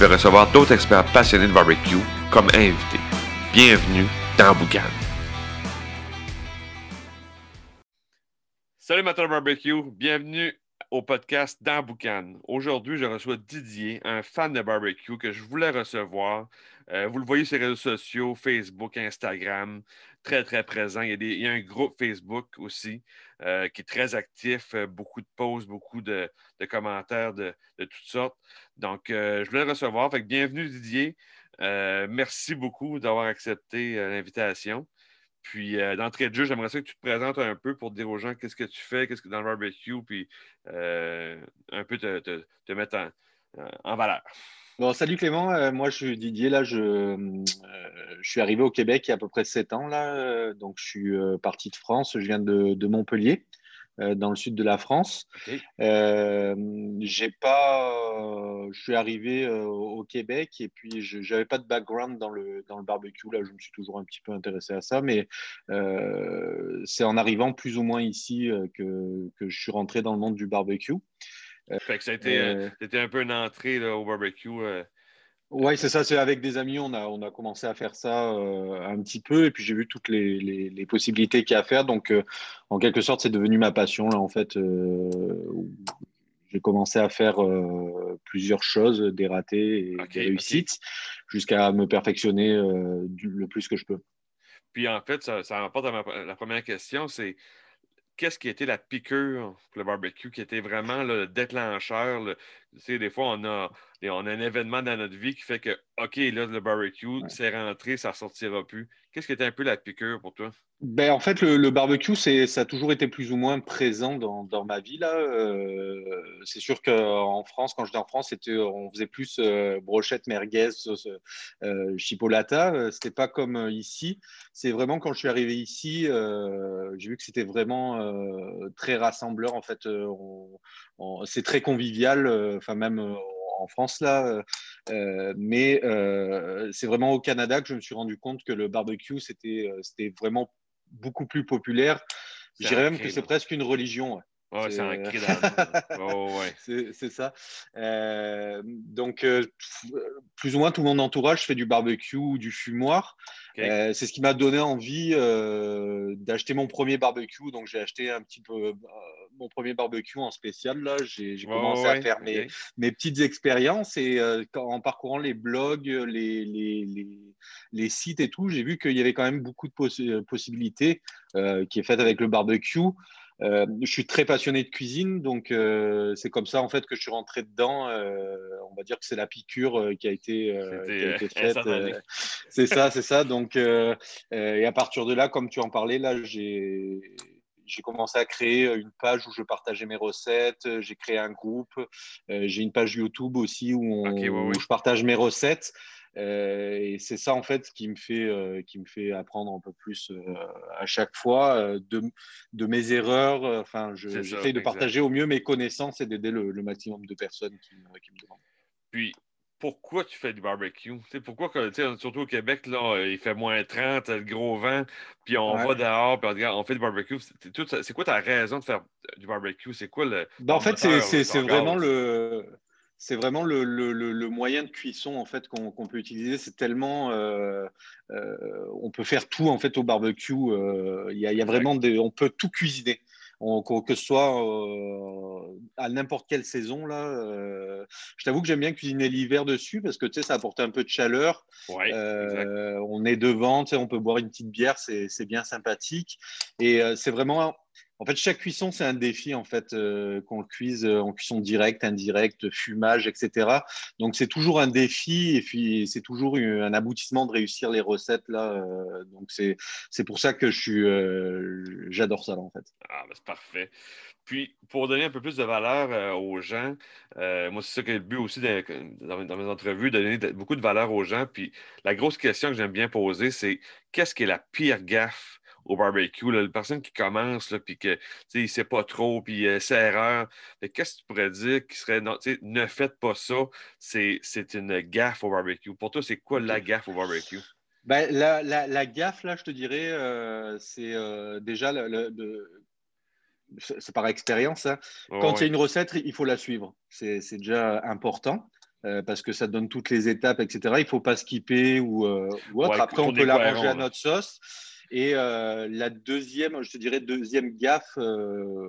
vais recevoir d'autres experts passionnés de barbecue comme invités. Bienvenue dans Boucan. Salut Matin Barbecue, bienvenue au podcast dans Boucan. Aujourd'hui, je reçois Didier, un fan de barbecue que je voulais recevoir. Euh, vous le voyez sur les réseaux sociaux, Facebook, Instagram, très, très présent. Il y a, un groupe Facebook aussi euh, qui est très actif, euh, beaucoup de posts, beaucoup de, commentaires de, toutes sortes. Donc, euh, je voulais le recevoir. Fait bienvenue Didier. Merci beaucoup d'avoir accepté l'invitation. Puis, d'entrée de jeu, j'aimerais ça que tu te présentes un peu pour dire aux gens qu'est-ce que tu fais, qu'est-ce que dans le barbecue, puis un peu te, mettre en valeur. Bon, salut Clément, Euh, moi je suis Didier, là je, euh, je suis arrivé au Québec il y a à peu près 7 ans, là, Euh, donc je suis parti de France, je viens de, de Montpellier, dans le sud de la France. J'ai pas, je suis arrivé au Québec et puis je n'avais pas de background dans le, dans le barbecue, là. Je me suis toujours un petit peu intéressé à ça, mais c'est en arrivant plus ou moins ici que, que je suis rentré dans le monde du barbecue. Fait que ça a été, Euh, c'était un peu une entrée là, au barbecue. euh, Oui, c'est ça. C'est avec des amis, on a, on a commencé à faire ça euh, un petit peu, et puis j'ai vu toutes les, les, les possibilités qu'il y a à faire. Donc, euh, en quelque sorte, c'est devenu ma passion là. En fait, euh, j'ai commencé à faire euh, plusieurs choses, des ratés et des réussites, jusqu'à me perfectionner euh, du- le plus que je peux. Puis en fait, ça, ça rapporte à ma- la première question, c'est qu'est-ce qui été la piqûre pour le barbecue, qui était vraiment le déclencheur? le- tu sais, des fois, on a, on a un événement dans notre vie qui fait que, OK, là, le barbecue, Ouais. c'est rentré, ça ne ressortira plus. Qu'est-ce qui était un peu la piqûre pour toi? Ben, en fait, le, le barbecue, c'est, ça a toujours été plus ou moins présent dans, dans ma vie. Là. Euh, c'est sûr qu'en France, quand j'étais en France, c'était, on faisait plus euh, brochette, merguez, sauce, euh, chipolata. Euh, C'était pas comme ici. C'est vraiment quand je suis arrivé ici, j'ai vu que c'était vraiment très rassembleur. En fait, on- c'est très convivial. euh, Enfin, même euh, en France là. euh, mais euh, c'est vraiment au Canada que je me suis rendu compte que le barbecue, c'était, c'était vraiment beaucoup plus populaire. Je dirais même que c'est presque une religion. ouais. Ouais, c'est dans le. Oh, ouais. C'est ça. Euh, donc, euh, plus ou moins tout mon entourage fait du barbecue ou du fumoir. Euh, c'est ce qui m'a donné envie d'acheter mon premier barbecue. Donc, j'ai acheté un petit peu mon premier barbecue en spécial. Là, j'ai commencé ouais, à faire mes, petites expériences et euh, quand- en parcourant les blogs, les, les, les, les sites et tout, j'ai vu qu'il y avait quand même beaucoup de possi- possibilités euh, qui est faite avec le barbecue. Euh, je suis très passionné de cuisine, donc euh, c'est comme ça en fait que je suis rentré dedans. Euh, on va dire que c'est la piqûre euh, qui a été, euh, qui a été euh, faite. euh, c'est ça, c'est ça. Donc, euh, euh, et à partir de là, comme tu en parlais, là, j'ai j'ai commencé à créer une page où je partageais mes recettes. J'ai créé un groupe. Euh, j'ai une page YouTube aussi où, on- Ok, ouais, ouais. où je partage mes recettes. Euh, et c'est ça en fait qui me fait euh, qui me fait apprendre un peu plus euh, à chaque fois euh, de, de mes erreurs. Euh, Enfin, je- C'est ça, j'essaye de partager au mieux mes connaissances et d'aider le, le maximum de personnes qui, me- qui me demandent. Puis, pourquoi tu fais du barbecue? Pourquoi, que, surtout au Québec, là, euh, il fait moins 30, le gros vent, puis on Ouais. va dehors, puis on, regarde, on fait du barbecue. C'est, quoi ta raison de faire du barbecue? C'est quoi le. Ben, en fait, c'est vraiment le, c'est vraiment le, le- le- le moyen de cuisson en fait qu'on peut utiliser. C'est tellement, euh, euh, on peut faire tout en fait au barbecue. euh, Il y, a, y a vraiment des, on peut tout cuisiner. On- que, que ce soit euh, à n'importe quelle saison là. euh, je t'avoue que j'aime bien cuisiner l'hiver dessus parce que tu sais, ça apporte un peu de chaleur. Ouais. Euh, on est devant, on peut boire une petite bière, c'est c'est bien sympathique. Et c'est vraiment en fait, chaque cuisson, c'est un défi, en fait, euh, qu'on le cuise euh, en cuisson directe, indirecte, fumage, etc. Donc, c'est toujours un défi et puis c'est toujours un aboutissement de réussir les recettes, là. Euh, donc, c'est pour ça que j'adore ça, en fait. Ah, ben, c'est parfait. Puis, pour donner un peu plus de valeur aux gens, moi, c'est ça que le but aussi dans, dans, mes entrevues, de donner beaucoup de valeur aux gens. Puis, la grosse question que j'aime bien poser, c'est qu'est-ce qui est la pire gaffe au barbecue. la personne qui commence, puis que il ne sait pas trop, puis euh, c'est erreur. Qu'est-ce que tu pourrais dire qui serait non, ne faites pas ça, c'est une gaffe au barbecue. Pour toi, c'est quoi la gaffe au barbecue? Ben, la, la, gaffe, là, je te dirais, euh, c'est euh, déjà le, c'est par expérience. Hein. Quand il y a une recette, il faut la suivre. C'est déjà important. parce que ça donne toutes les étapes, etc. Il ne faut pas skipper ou, ou autre. Après, on peut la manger à notre sauce. Et euh, la deuxième, je te dirais, deuxième gaffe euh,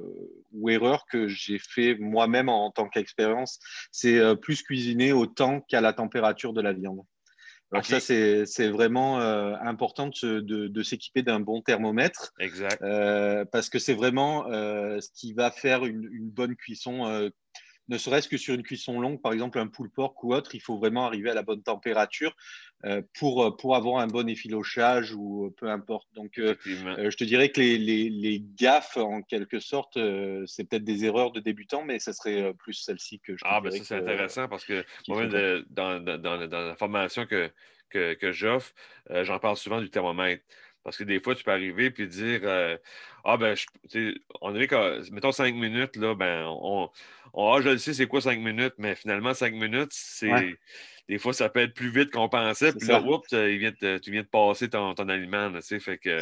ou erreur que j'ai fait moi-même en, tant qu'expérience, c'est euh, plus cuisiner au temps qu'à la température de la viande. Alors ça, c'est vraiment important de, de, s'équiper d'un bon thermomètre. Exact. parce que c'est vraiment ce qui va faire une, une bonne cuisson ne serait-ce que sur une cuisson longue, par exemple un pulled pork ou autre, il faut vraiment arriver à la bonne température pour, euh, pour avoir un bon effilochage ou euh, peu importe. Donc, je te dirais que les, les, gaffes, en quelque sorte, c'est peut-être des erreurs de débutants, mais ce serait plus celle-ci que je Ah, ben ça, c'est intéressant parce que moi, dans, dans, dans, la formation que, que, que j'offre, j'en parle souvent du thermomètre. Parce que des fois, tu peux arriver et dire Ah, ben, je, on dirait que, mettons cinq minutes, là, ben, on, ah, je le sais, c'est quoi cinq minutes, mais finalement, cinq minutes, c'est. Des fois, ça peut être plus vite qu'on pensait. Puis là, oups, tu viens de passer ton, ton aliment.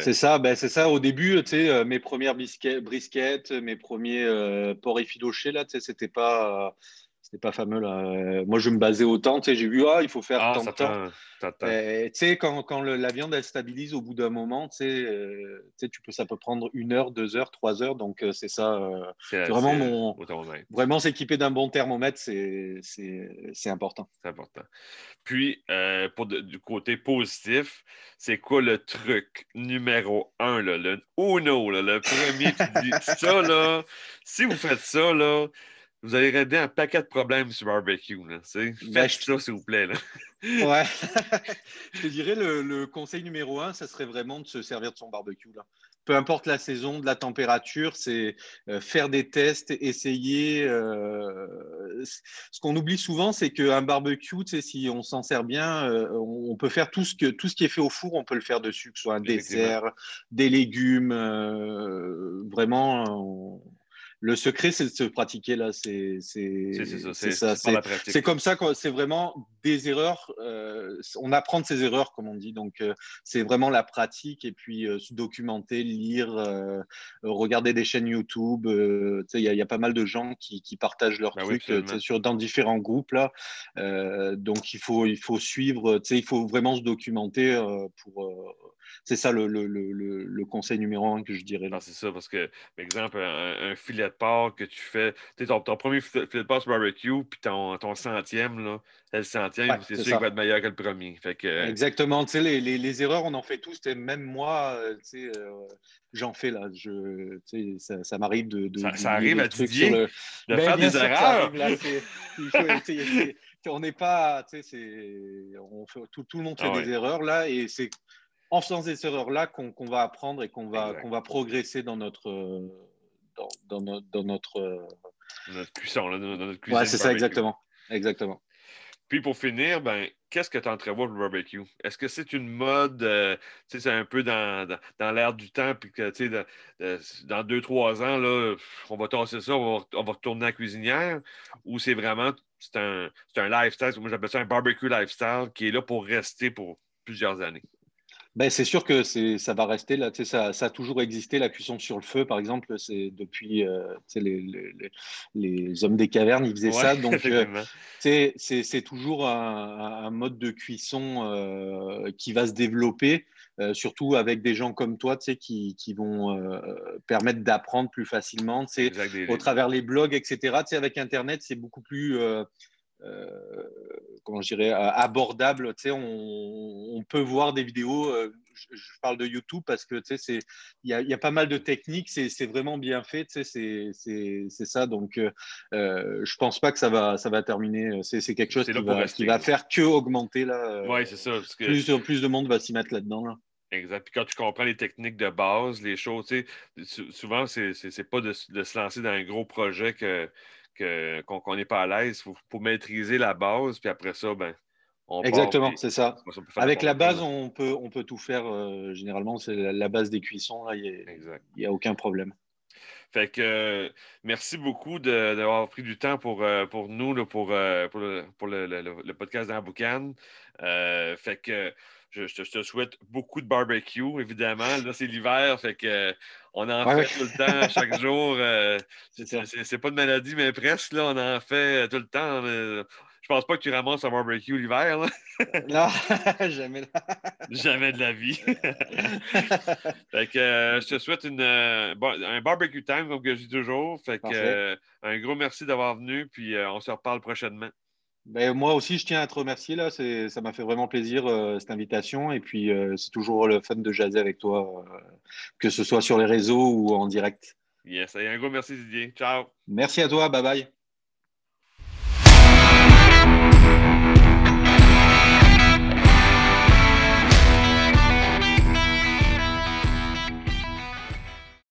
C'est ça, ben, c'est ça. Au début, tu sais, euh, mes premières brisquettes, mes premiers euh, porcs effilochés, là, tu sais, c'était pas. C'est pas fameux. Là. Euh, moi, je me basais autant. Tu sais, j'ai vu, ah, il faut faire ah, tant de temps. Tu sais, quand, quand le, la viande elle stabilise au bout d'un moment, tu sais, euh, tu peux, ça peut prendre une heure, deux heures, trois heures. Donc, euh, c'est ça. c'est vraiment mon. Vraiment s'équiper d'un bon thermomètre, c'est important. C'est important. Puis, pour du côté positif, c'est quoi le truc numéro un, là, le uno, là, le premier qui dit ça, là, si vous faites ça, là, vous allez régler un paquet de problèmes sur barbecue. Là, ben, Faites ça, s'il vous plaît. Là. ouais. je te dirais, le, conseil numéro un, ça serait vraiment de se servir de son barbecue. Là. Peu importe la saison, de la température, c'est euh, faire des tests, essayer. Euh, ce qu'on oublie souvent, c'est qu'un barbecue, si on s'en sert bien, euh, on peut faire tout ce, que, tout ce qui est fait au four, on peut le faire dessus, que ce soit un dessert, des légumes. vraiment, le secret, c'est de se pratiquer là. C'est ça. C'est comme ça. C'est vraiment des erreurs. Euh, on apprend de ses erreurs, comme on dit. Donc, euh, c'est vraiment la pratique et puis euh, se documenter, lire, regarder des chaînes YouTube. Il y, a pas mal de gens qui, partagent leurs bah trucs sur, dans différents groupes là. donc, il faut, il faut suivre. Il faut vraiment se documenter pour c'est ça le, conseil numéro un que je dirais. c'est ça, parce que, par exemple, un, filet de porc que tu fais, ton, ton premier filet de porc sur barbecue, puis ton, ton centième, là, le centième, c'est sûr qu'il va être meilleur que le premier. Fait que... Exactement. Tu sais, les, les, erreurs, on en fait tous. Même moi, euh, tu sais, euh, j'en fais là. Je, tu sais, ça, ça m'arrive de, de, Ça, arrive à Didier le... de ben, faire des erreurs. on n'est pas, tu sais, on fait, tout, tout, le monde fait ah des erreurs là, et c'est en faisant ces erreurs-là qu'on va apprendre et qu'on va, qu'on va progresser dans notre, dans, dans, notre, dans notre, notre cuisson. Là, dans notre cuisine ouais, c'est ça, exactement. exactement. Puis pour finir, ben, qu'est-ce que tu entrevois pour le barbecue? Est-ce que c'est une mode, euh, c'est un peu dans, dans, dans l'air du temps, puis que dans, dans deux, trois ans, là, on va tasser ça, on va, on va retourner à la cuisinière, ou c'est vraiment c'est un, un lifestyle, moi j'appelle ça un barbecue lifestyle qui est là pour rester pour plusieurs années? Ben, c'est sûr que ça va rester là. Ça, ça, a toujours existé, la cuisson sur le feu, par exemple. C'est depuis euh, les, les, les, hommes des cavernes, ils faisaient ça. Donc, euh, c'est toujours un, un, mode de cuisson euh, qui va se développer, surtout avec des gens comme toi qui, qui vont permettre d'apprendre plus facilement au travers les blogs, etc. Avec Internet, c'est beaucoup plus euh, comment je dirais, abordable. Tu sais, on, peut voir des vidéos. Euh, je, parle de YouTube parce que tu sais, il y a, y a, pas mal de techniques, c'est vraiment bien fait, tu sais, c'est ça. Donc, euh, euh, je pense pas que ça va, ça va terminer. C'est quelque chose qui va, qui va, faire que augmenter là. Oui, c'est ça. Parce que... plus, plus de monde va s'y mettre là-dedans. Là. Exact. Puis quand tu comprends les techniques de base, les choses, tu sais, souvent, c'est pas de, de, se lancer dans un gros projet que qu'on n'est pas à l'aise. Il faut, maîtriser la base, puis après ça, ben, on Exactement, c'est ça. Avec la base, on peut, on peut tout faire. Euh, généralement, c'est la, base des cuissons. Il n'y a, aucun problème. Fait que merci beaucoup d'avoir pris du temps pour, euh, pour nous, là, pour, euh, pour, le, pour le, le, podcast dans fait que je, te souhaite beaucoup de barbecue, évidemment. Là, c'est l'hiver, fait que on en fait tout le temps, chaque jour. Euh, c'est pas de maladie, mais presque, là, on en fait tout le temps. je pense pas que tu ramasses un barbecue l'hiver. non, jamais. jamais de la vie. fait que euh, je te souhaite une, euh, un barbecue time, comme je dis toujours. Fait que un gros merci d'avoir venu, puis on se reparle prochainement. Ben, moi aussi, je tiens à te remercier. Là. Ça m'a fait vraiment plaisir euh, cette invitation. Et puis, euh, c'est toujours le fun de jaser avec toi, euh, que ce soit sur les réseaux ou en direct. Yes, un gros merci Didier. Ciao. Merci à toi. Bye bye.